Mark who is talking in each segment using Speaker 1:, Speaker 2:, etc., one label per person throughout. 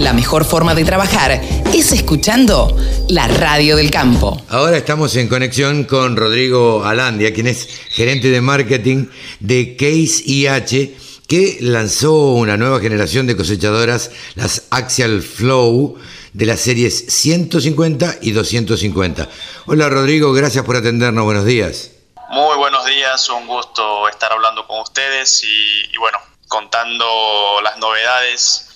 Speaker 1: La mejor forma de trabajar es escuchando la radio del campo.
Speaker 2: Ahora estamos en conexión con Rodrigo Alandia, quien es gerente de marketing de Case IH, que lanzó una nueva generación de cosechadoras, las Axial Flow, de las series 150 y 250. Hola Rodrigo, gracias por atendernos, buenos días.
Speaker 3: Muy buenos días, un gusto estar hablando con ustedes y, bueno, contando las novedades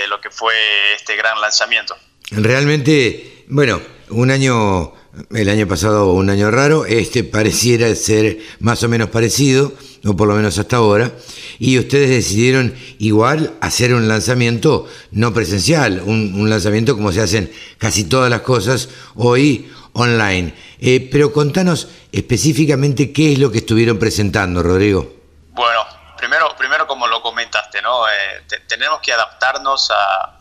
Speaker 3: de lo que fue este gran lanzamiento.
Speaker 2: Realmente, bueno, un año, el año pasado un año raro, este pareciera ser más o menos parecido, o por lo menos hasta ahora, y ustedes decidieron igual hacer un lanzamiento no presencial, un, lanzamiento como se hacen casi todas las cosas hoy online. Eh, pero contanos específicamente qué es lo que estuvieron presentando, Rodrigo.
Speaker 3: Bueno, primero, primero como lo comentaste, ¿no? Eh, tenemos que adaptarnos a,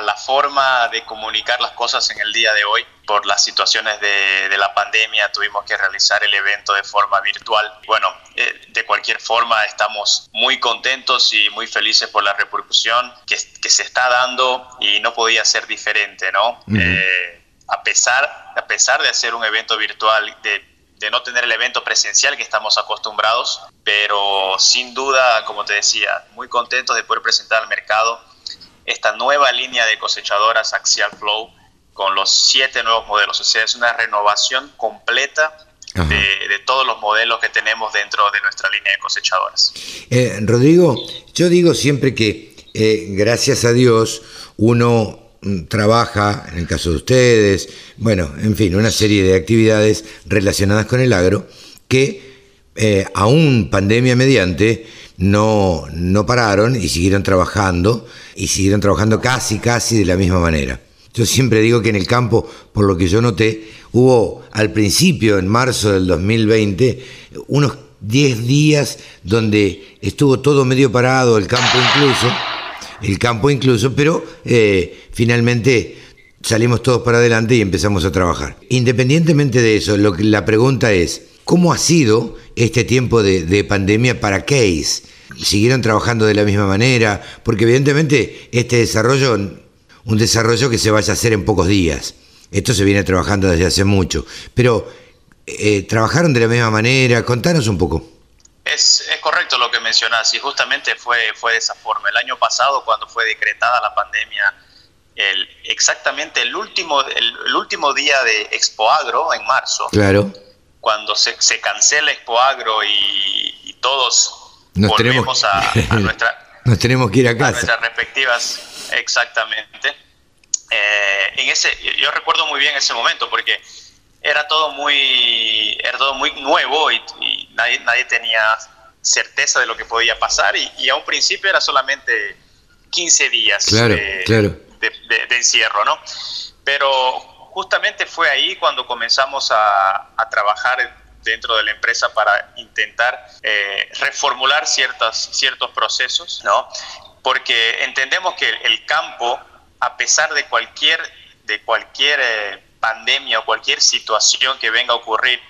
Speaker 3: la forma de comunicar las cosas en el día de hoy. Por las situaciones de, la pandemia tuvimos que realizar el evento de forma virtual. Bueno, eh, de cualquier forma estamos muy contentos y muy felices por la repercusión que, se está dando y no podía ser diferente, ¿no? a pesar, a pesar de hacer un evento virtual, de, no tener el evento presencial que estamos acostumbrados, pero sin duda, como te decía, muy contentos de poder presentar al mercado esta nueva línea de cosechadoras Axial Flow con los siete nuevos modelos. O sea, es una renovación completa de, todos los modelos que tenemos dentro de nuestra línea de cosechadoras.
Speaker 2: Eh, Rodrigo, yo digo siempre que eh, gracias a Dios uno trabaja, en el caso de ustedes, bueno, en fin, una serie de actividades relacionadas con el agro que eh, aún pandemia mediante no, no pararon y siguieron trabajando y siguieron trabajando casi, casi de la misma manera. Yo siempre digo que en el campo, por lo que yo noté, hubo al principio, en marzo del 2020, unos 10 días donde estuvo todo medio parado, el campo incluso, el campo incluso, pero eh, finalmente salimos todos para adelante y empezamos a trabajar. Independientemente de eso, lo que, la pregunta es, ¿cómo ha sido este tiempo de, pandemia para Case? ¿Siguieron trabajando de la misma manera? Porque evidentemente este desarrollo, un desarrollo que se vaya a hacer en pocos días. Esto se viene trabajando desde hace mucho. Pero, eh, ¿trabajaron de la misma manera? Contanos un poco.
Speaker 3: Es, correcto lo que mencionas y justamente fue, fue de esa forma. El año pasado, cuando fue decretada la pandemia, el, exactamente el último, el, último día de Expo Agro, en marzo,
Speaker 2: claro.
Speaker 3: cuando se, se cancela Expo Agro y, todos nos volvemos tenemos, a, nuestra,
Speaker 2: nos tenemos que ir a casa.
Speaker 3: nuestras respectivas, exactamente. Eh, en ese, yo recuerdo muy bien ese momento porque era todo muy, era todo muy nuevo y, nadie, nadie tenía certeza de lo que podía pasar y, a un principio era solamente 15 días de, encierro, ¿no? Pero justamente fue ahí cuando comenzamos a, trabajar dentro de la empresa para intentar eh, reformular ciertas, ciertos procesos, ¿no? Porque entendemos que el campo, a pesar de cualquier, de cualquier eh, pandemia o cualquier situación que venga a ocurrir,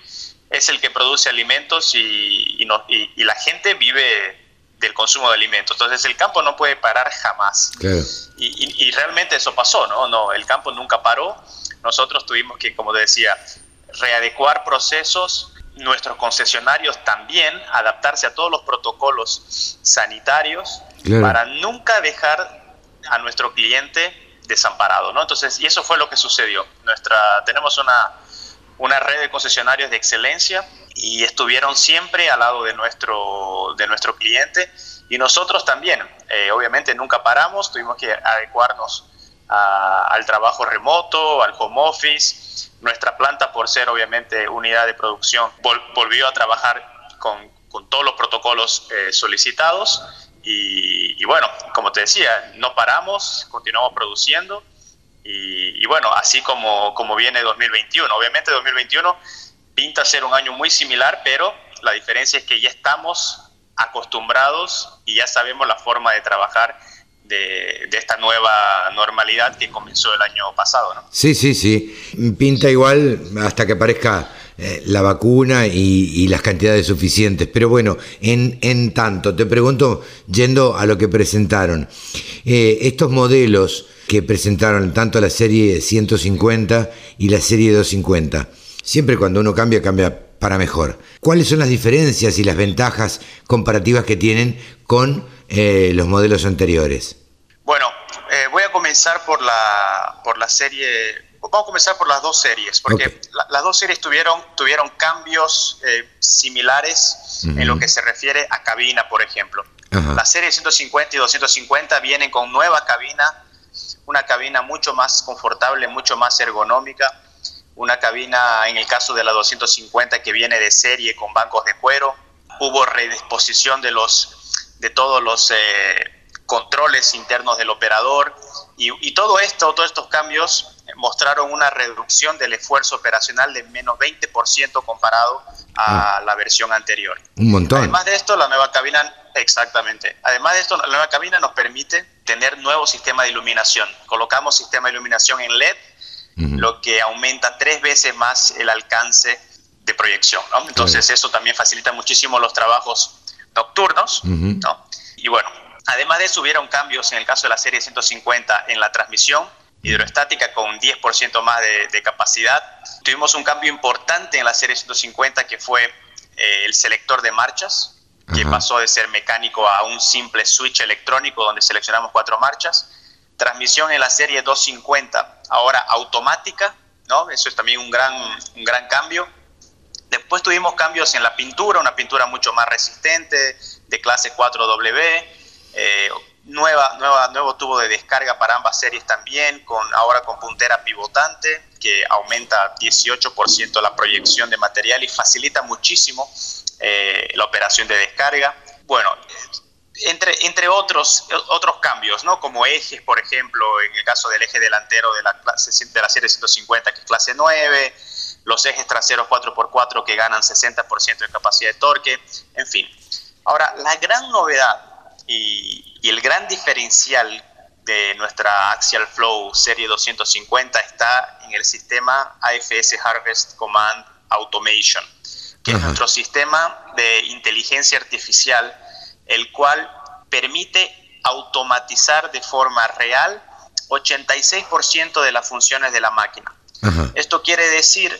Speaker 3: es el que produce alimentos y, y, la gente vive del consumo de alimentos. Entonces el campo no puede parar jamás. Y, realmente eso pasó, ¿no? No, el campo nunca paró. Nosotros tuvimos que, como decía, readecuar procesos, nuestros concesionarios también, adaptarse a todos los protocolos sanitarios para nunca dejar a nuestro cliente desamparado, ¿no? Entonces, y eso fue lo que sucedió. Nuestra, tenemos una, una red de concesionarios de excelencia y estuvieron siempre al lado de nuestro, de nuestro cliente y nosotros también. Eh, obviamente nunca paramos, tuvimos que adecuarnos al trabajo remoto, al home office. Nuestra planta, por ser obviamente unidad de producción, volvió a trabajar con, con todos los protocolos eh, solicitados y, bueno, como te decía, no paramos, continuamos produciendo y, bueno, así como, como viene 2021. Obviamente 2021 pinta ser un año muy similar, pero la diferencia es que ya estamos acostumbrados y ya sabemos la forma de trabajar de, esta nueva normalidad que comenzó el año pasado. ¿no?
Speaker 2: Sí, sí, sí. Pinta igual hasta que parezca eh, la vacuna y, las cantidades suficientes. Pero bueno, en, en tanto, te pregunto, yendo a lo que presentaron, eh, estos modelos que presentaron tanto la serie 150 y la serie 250. Siempre cuando uno cambia, cambia para mejor. ¿Cuáles son las diferencias y las ventajas comparativas que tienen con eh, los modelos anteriores?
Speaker 3: Bueno, eh, voy a comenzar por la, por la serie, vamos a comenzar por las dos series, porque las dos series tuvieron, tuvieron cambios eh, similares en lo que se refiere a cabina, por ejemplo. La serie 150 y 250 vienen con nueva cabina, una cabina mucho más confortable, mucho más ergonómica, una cabina en el caso de la 250 que viene de serie con bancos de cuero, hubo redisposición de los de todos los eh, controles internos del operador y, todo esto, todos estos cambios mostraron una reducción del esfuerzo operacional de menos 20% comparado a mm. la versión anterior.
Speaker 2: Un montón.
Speaker 3: Además de esto, la nueva cabina Exactamente. Además de esto, la nueva cabina nos permite tener nuevo sistema de iluminación. Colocamos sistema de iluminación en LED, lo que aumenta tres veces más el alcance de proyección. Entonces eso también facilita muchísimo los trabajos nocturnos. Y bueno, además de eso hubieron cambios en el caso de la serie 150 en la transmisión hidroestática con 10% más de, capacidad. Tuvimos un cambio importante en la serie 150 que fue eh, el selector de marchas que pasó de ser mecánico a un simple switch electrónico donde seleccionamos cuatro marchas. Transmisión en la serie 250, ahora automática, ¿no? Eso es también un gran, un gran cambio. Después tuvimos cambios en la pintura, una pintura mucho más resistente, de clase 4W, eh, nueva, nueva, nuevo tubo de descarga para ambas series también, con, ahora con puntera pivotante, que aumenta 18% la proyección de material y facilita muchísimo eh, la operación de descarga. Bueno, entre, entre otros, otros cambios, ¿no? como ejes, por ejemplo, en el caso del eje delantero de la, clase, de la serie 150, que es clase 9, los ejes traseros 4x4 que ganan 60% de capacidad de torque, en fin. Ahora, la gran novedad y, y el gran diferencial de nuestra Axial Flow serie 250 está en el sistema AFS Harvest Command Automation que es nuestro sistema de inteligencia artificial, el cual permite automatizar de forma real 86% de las funciones de la máquina. Esto quiere decir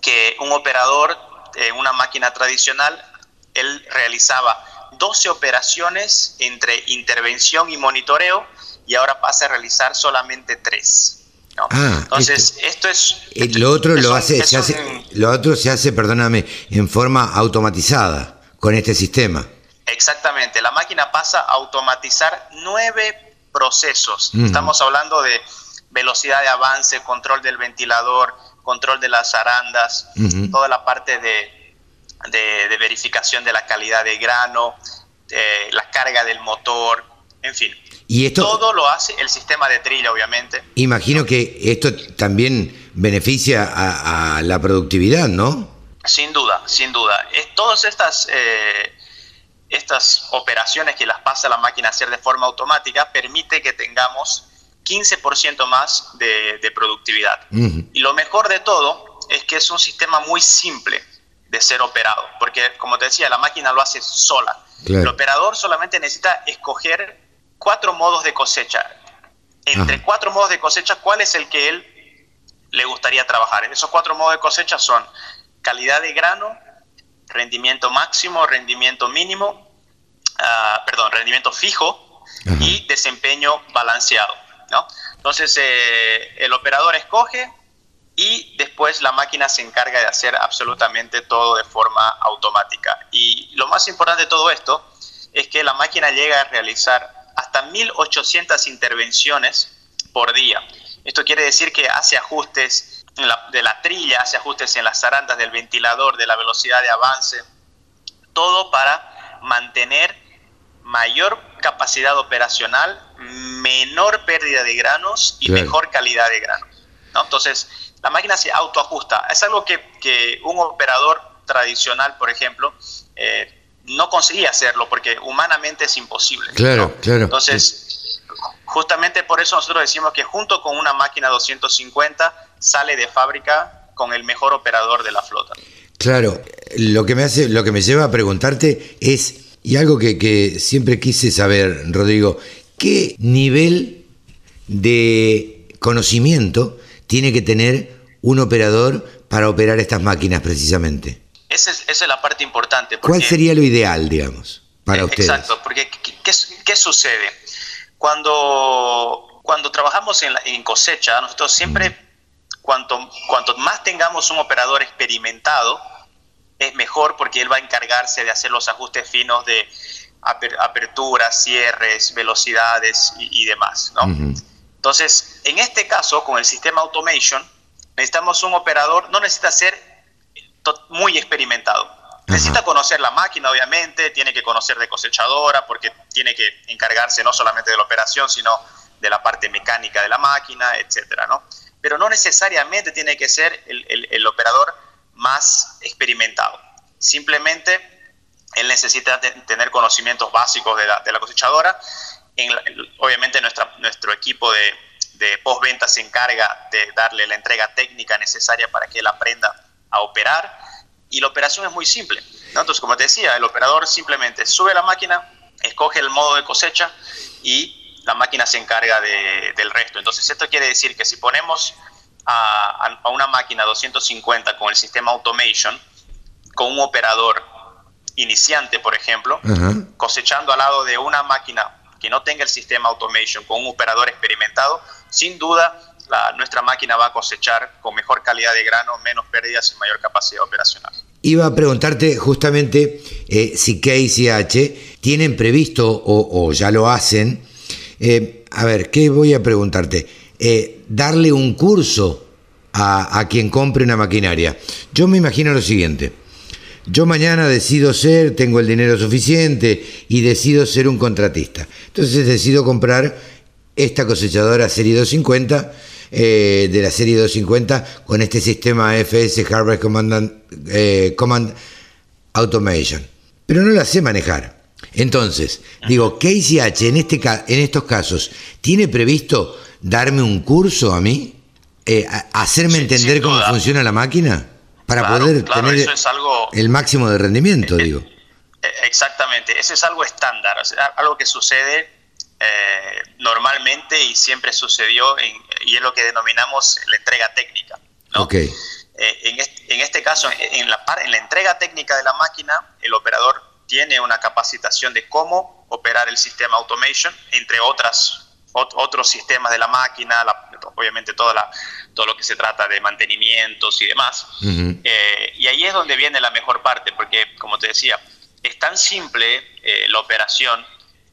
Speaker 3: que un operador en una máquina tradicional, él realizaba 12 operaciones entre intervención y monitoreo y ahora pasa a realizar solamente 3.
Speaker 2: Ah,
Speaker 3: Entonces, esto, es...
Speaker 2: Lo otro lo hace, se hace, lo otro se hace, perdóname, en forma automatizada con este sistema.
Speaker 3: Exactamente, la máquina pasa a automatizar nueve procesos. Estamos hablando de velocidad de avance, control del ventilador, control de las arandas, toda la parte de, de, verificación de la calidad de grano, la carga del motor, en fin.
Speaker 2: Y esto,
Speaker 3: Todo lo hace el sistema de trilla, obviamente.
Speaker 2: Imagino que esto también beneficia a, la productividad, ¿no?
Speaker 3: Sin duda, sin duda. Es, todas estas, eh, estas operaciones que las pasa la máquina a hacer de forma automática permite que tengamos 15% más de, productividad. Y lo mejor de todo es que es un sistema muy simple de ser operado, porque como te decía, la máquina lo hace sola. El operador solamente necesita escoger cuatro modos de cosecha. Entre cuatro modos de cosecha, ¿cuál es el que él le gustaría trabajar? Esos cuatro modos de cosecha son calidad de grano, rendimiento máximo, rendimiento mínimo, ah, perdón, rendimiento fijo y desempeño balanceado. ¿no? Entonces, eh, el operador escoge y después la máquina se encarga de hacer absolutamente todo de forma automática. Y lo más importante de todo esto es que la máquina llega a realizar hasta 1.800 intervenciones por día. Esto quiere decir que hace ajustes de la trilla, hace ajustes en las zarandas del ventilador, de la velocidad de avance, todo para mantener mayor capacidad operacional, menor pérdida de granos y mejor calidad de granos. Entonces, la máquina se autoajusta. Es algo que, un operador tradicional, por ejemplo, eh, no conseguía hacerlo porque humanamente es imposible.
Speaker 2: Claro, claro.
Speaker 3: Entonces, justamente por eso nosotros decimos que junto con una máquina 250 sale de fábrica con el mejor operador de la flota.
Speaker 2: Claro, lo que me hace, lo que me lleva a preguntarte es, y algo que, que siempre quise saber, Rodrigo, ¿qué nivel de conocimiento tiene que tener un operador para operar estas máquinas precisamente?
Speaker 3: Esa es, la parte importante.
Speaker 2: ¿Cuál sería lo ideal, digamos, para
Speaker 3: eh,
Speaker 2: ustedes?
Speaker 3: Exacto, porque ¿qué, sucede? Cuando, cuando trabajamos en, cosecha, nosotros siempre, cuanto, cuanto más tengamos un operador experimentado, es mejor porque él va a encargarse de hacer los ajustes finos de aperturas, cierres, velocidades y, demás. ¿no? Entonces, en este caso, con el sistema automation, necesitamos un operador, no necesita ser muy experimentado. Necesita conocer la máquina, obviamente, tiene que conocer de cosechadora, porque tiene que encargarse no solamente de la operación, sino de la parte mecánica de la máquina, etcétera, ¿no? Pero no necesariamente tiene que ser el, operador más experimentado. Simplemente él necesita tener conocimientos básicos de la, cosechadora. obviamente nuestra, nuestro equipo de, de postventa se encarga de darle la entrega técnica necesaria para que él aprenda a operar y la operación es muy simple. Entonces, como te decía, el operador simplemente sube la máquina, escoge el modo de cosecha y la máquina se encarga del resto. Entonces, esto quiere decir que si ponemos a, una máquina 250 con el sistema automation, con un operador iniciante, por ejemplo, cosechando al lado de una máquina que no tenga el sistema automation, con un operador experimentado, sin duda nuestra máquina va a cosechar con mejor calidad de grano, menos pérdidas y mayor capacidad operacional.
Speaker 2: Iba a preguntarte justamente eh, si KCH tienen previsto o, ya lo hacen. Eh, a ver, ¿qué voy a preguntarte? Eh, darle un curso a, a quien compre una maquinaria. Yo me imagino lo siguiente. Yo mañana decido ser, tengo el dinero suficiente y decido ser un contratista. Entonces decido comprar esta cosechadora Serie 250 eh, de la serie 250 con este sistema FS Harvest eh, Command, Automation. Pero no la sé manejar. Entonces, digo, KCH en, este, en estos casos, ¿tiene previsto darme un curso a mí? Eh, ¿Hacerme entender cómo funciona la máquina? Para poder tener el máximo de rendimiento, digo.
Speaker 3: Exactamente, eso es algo estándar, algo que sucede eh, normalmente y siempre sucedió y es lo que denominamos la entrega técnica. Eh, en, este, caso, en la, en la entrega técnica de la máquina, el operador tiene una capacitación de cómo operar el sistema automation, entre otras otros sistemas de la máquina, obviamente toda la, todo lo que se trata de mantenimientos y demás. Eh, y ahí es donde viene la mejor parte, porque como te decía, es tan simple la operación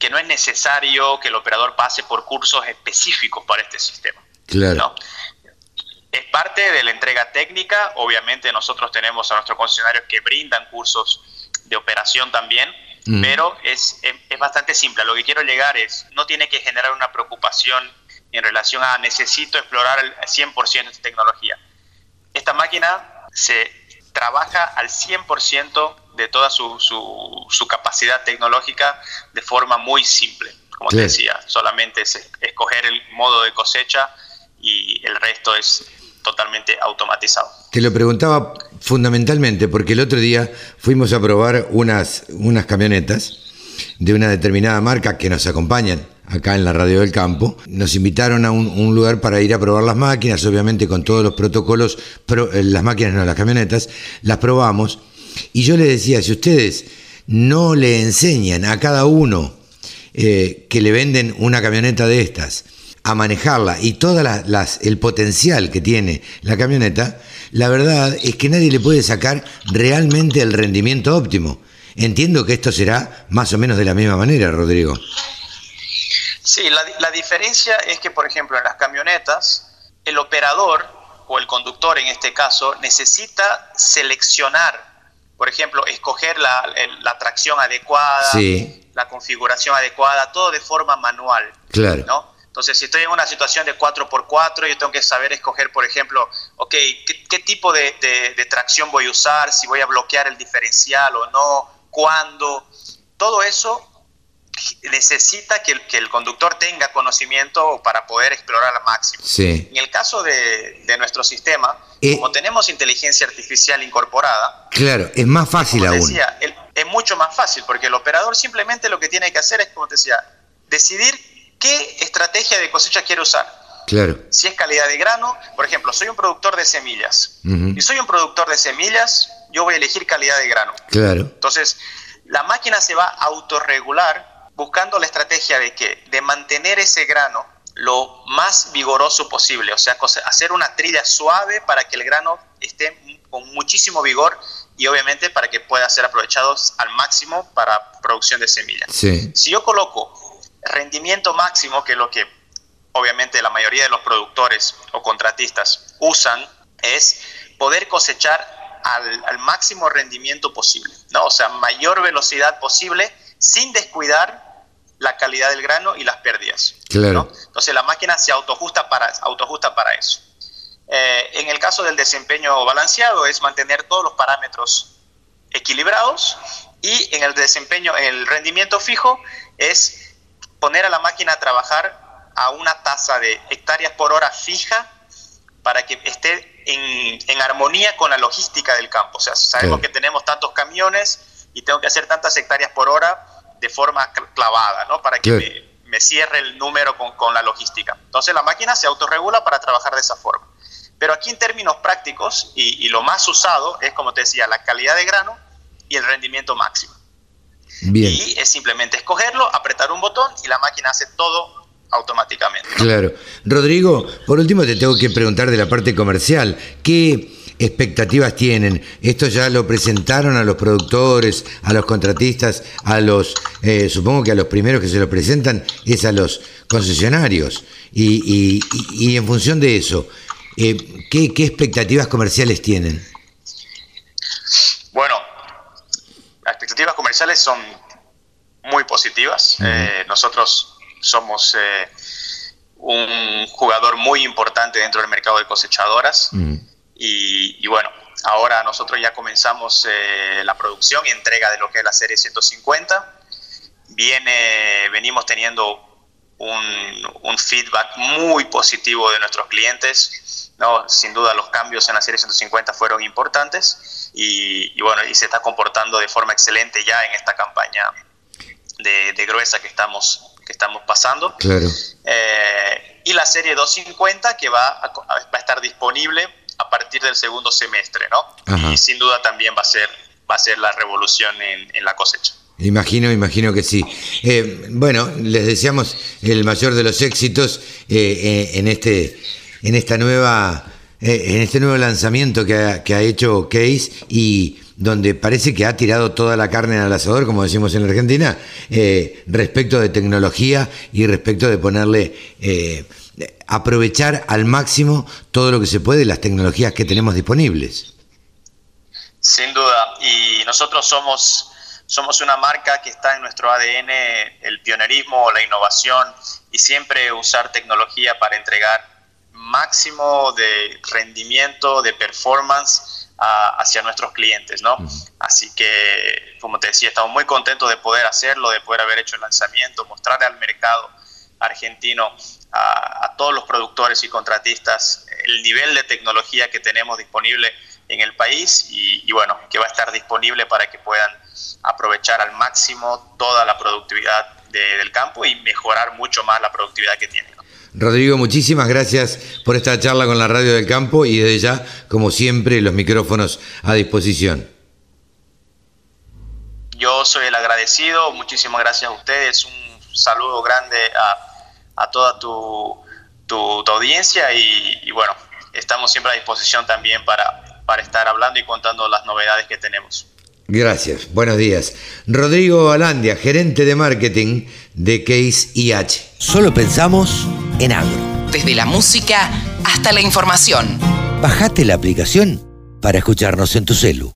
Speaker 3: que no es necesario que el operador pase por cursos específicos para este sistema. Claro. Es parte de la entrega técnica, obviamente nosotros tenemos a nuestros concesionarios que brindan cursos de operación también, mm. pero es, es, bastante simple. lo que quiero llegar es, no tiene que generar una preocupación en relación a necesito explorar el 100% de esta tecnología. Esta máquina se trabaja al 100% de toda su, su, capacidad tecnológica de forma muy simple. Como te decía, solamente es escoger el modo de cosecha y el resto es totalmente automatizado.
Speaker 2: Te lo preguntaba fundamentalmente porque el otro día fuimos a probar unas, unas camionetas de una determinada marca que nos acompañan acá en la radio del campo. Nos invitaron a un, lugar para ir a probar las máquinas, obviamente con todos los protocolos, eh, las máquinas no, las camionetas, las probamos y yo les decía, si ustedes no le enseñan a cada uno eh, que le venden una camioneta de estas a manejarla y todo el potencial que tiene la camioneta, la verdad es que nadie le puede sacar realmente el rendimiento óptimo. Entiendo que esto será más o menos de la misma manera, Rodrigo.
Speaker 3: Sí, la, la diferencia es que, por ejemplo, en las camionetas, el operador o el conductor en este caso necesita seleccionar por ejemplo, escoger la, la tracción adecuada, la configuración adecuada, todo de forma manual. Claro. ¿no? Entonces, si estoy en una situación de 4x4, yo tengo que saber escoger, por ejemplo, ok, ¿qué, tipo de, de, tracción voy a usar? Si voy a bloquear el diferencial o no, cuándo. Todo eso necesita que el, que el, conductor tenga conocimiento para poder explorar al máximo. Sí. En el caso de, de nuestro sistema, eh, como tenemos inteligencia artificial incorporada...
Speaker 2: Claro, es más fácil aún. Decía,
Speaker 3: es mucho más fácil, porque el operador simplemente lo que tiene que hacer es, como te decía, decidir qué estrategia de cosecha quiero usar.
Speaker 2: Claro.
Speaker 3: Si es calidad de grano, por ejemplo, soy un productor de semillas. Y soy un productor de semillas, yo voy a elegir calidad de grano.
Speaker 2: Claro.
Speaker 3: Entonces, la máquina se va a autorregular buscando la estrategia de que de mantener ese grano lo más vigoroso posible, o sea, hacer una trilla suave para que el grano esté con muchísimo vigor y obviamente para que pueda ser aprovechado al máximo para producción de semillas. Si yo coloco rendimiento máximo, que es lo que obviamente la mayoría de los productores o contratistas usan, es poder cosechar al, máximo rendimiento posible, ¿no? O sea, mayor velocidad posible sin descuidar la calidad del grano y las pérdidas.
Speaker 2: Claro.
Speaker 3: Entonces la máquina se autoajusta para, autoajusta para eso. Eh, en el caso del desempeño balanceado es mantener todos los parámetros equilibrados y en el desempeño, en el rendimiento fijo es poner a la máquina a trabajar a una tasa de hectáreas por hora fija para que esté en, armonía con la logística del campo. O sea, sabemos que tenemos tantos camiones y tengo que hacer tantas hectáreas por hora de forma clavada, ¿no? Para que me, cierre el número con, con, la logística. Entonces la máquina se autorregula para trabajar de esa forma. Pero aquí en términos prácticos, y, y lo más usado es, como te decía, la calidad de grano y el rendimiento máximo.
Speaker 2: Bien.
Speaker 3: Y es simplemente escogerlo, apretar un botón y la máquina hace todo automáticamente.
Speaker 2: Claro. Rodrigo, por último te tengo que preguntar de la parte comercial. ¿Qué expectativas tienen? Esto ya lo presentaron a los productores, a los contratistas, a los, eh, supongo que a los primeros que se lo presentan es a los concesionarios. Y, y, en función de eso, eh, ¿qué, expectativas comerciales tienen?
Speaker 3: Bueno, las expectativas comerciales son muy positivas. Eh, nosotros somos un jugador muy importante dentro del mercado de cosechadoras. Mm. Y, bueno, ahora nosotros ya comenzamos eh, la producción y entrega de lo que es la serie 150. Viene, venimos teniendo un, feedback muy positivo de nuestros clientes. ¿no? Sin duda los cambios en la serie 150 fueron importantes y, bueno, y se está comportando de forma excelente ya en esta campaña de, de gruesa que estamos estamos pasando.
Speaker 2: Claro.
Speaker 3: Eh, y la serie 250 que va a, va a, estar disponible a partir del segundo semestre, ¿no? Y sin duda también va a ser, va a ser la revolución en, la cosecha.
Speaker 2: Imagino, imagino que sí. Eh, bueno, les deseamos el mayor de los éxitos eh, en este, en esta nueva, en este nuevo lanzamiento que ha, que ha hecho Case y donde parece que ha tirado toda la carne al asador, como decimos en la Argentina, eh, respecto de tecnología y respecto de ponerle, eh, aprovechar al máximo todo lo que se puede las tecnologías que tenemos disponibles.
Speaker 3: Sin duda, y nosotros somos, somos una marca que está en nuestro ADN, el pionerismo, la innovación y siempre usar tecnología para entregar máximo de rendimiento, de performance hacia nuestros clientes, ¿no? Así que, como te decía, estamos muy contentos de poder hacerlo, de poder haber hecho el lanzamiento, mostrarle al mercado argentino, a, todos los productores y contratistas, el nivel de tecnología que tenemos disponible en el país y, bueno, que va a estar disponible para que puedan aprovechar al máximo toda la productividad del campo y mejorar mucho más la productividad que tienen.
Speaker 2: Rodrigo, muchísimas gracias por esta charla con la Radio del Campo y desde ya, como siempre, los micrófonos a disposición.
Speaker 3: Yo soy el agradecido, muchísimas gracias a ustedes, un saludo grande a, toda tu, audiencia y, bueno, estamos siempre a disposición también para, para estar hablando y contando las novedades que tenemos.
Speaker 2: Gracias, buenos días. Rodrigo Alandia, gerente de marketing de Case IH.
Speaker 4: Solo pensamos en agro.
Speaker 1: Desde la música hasta la información.
Speaker 4: Bajate la aplicación para escucharnos en tu celu.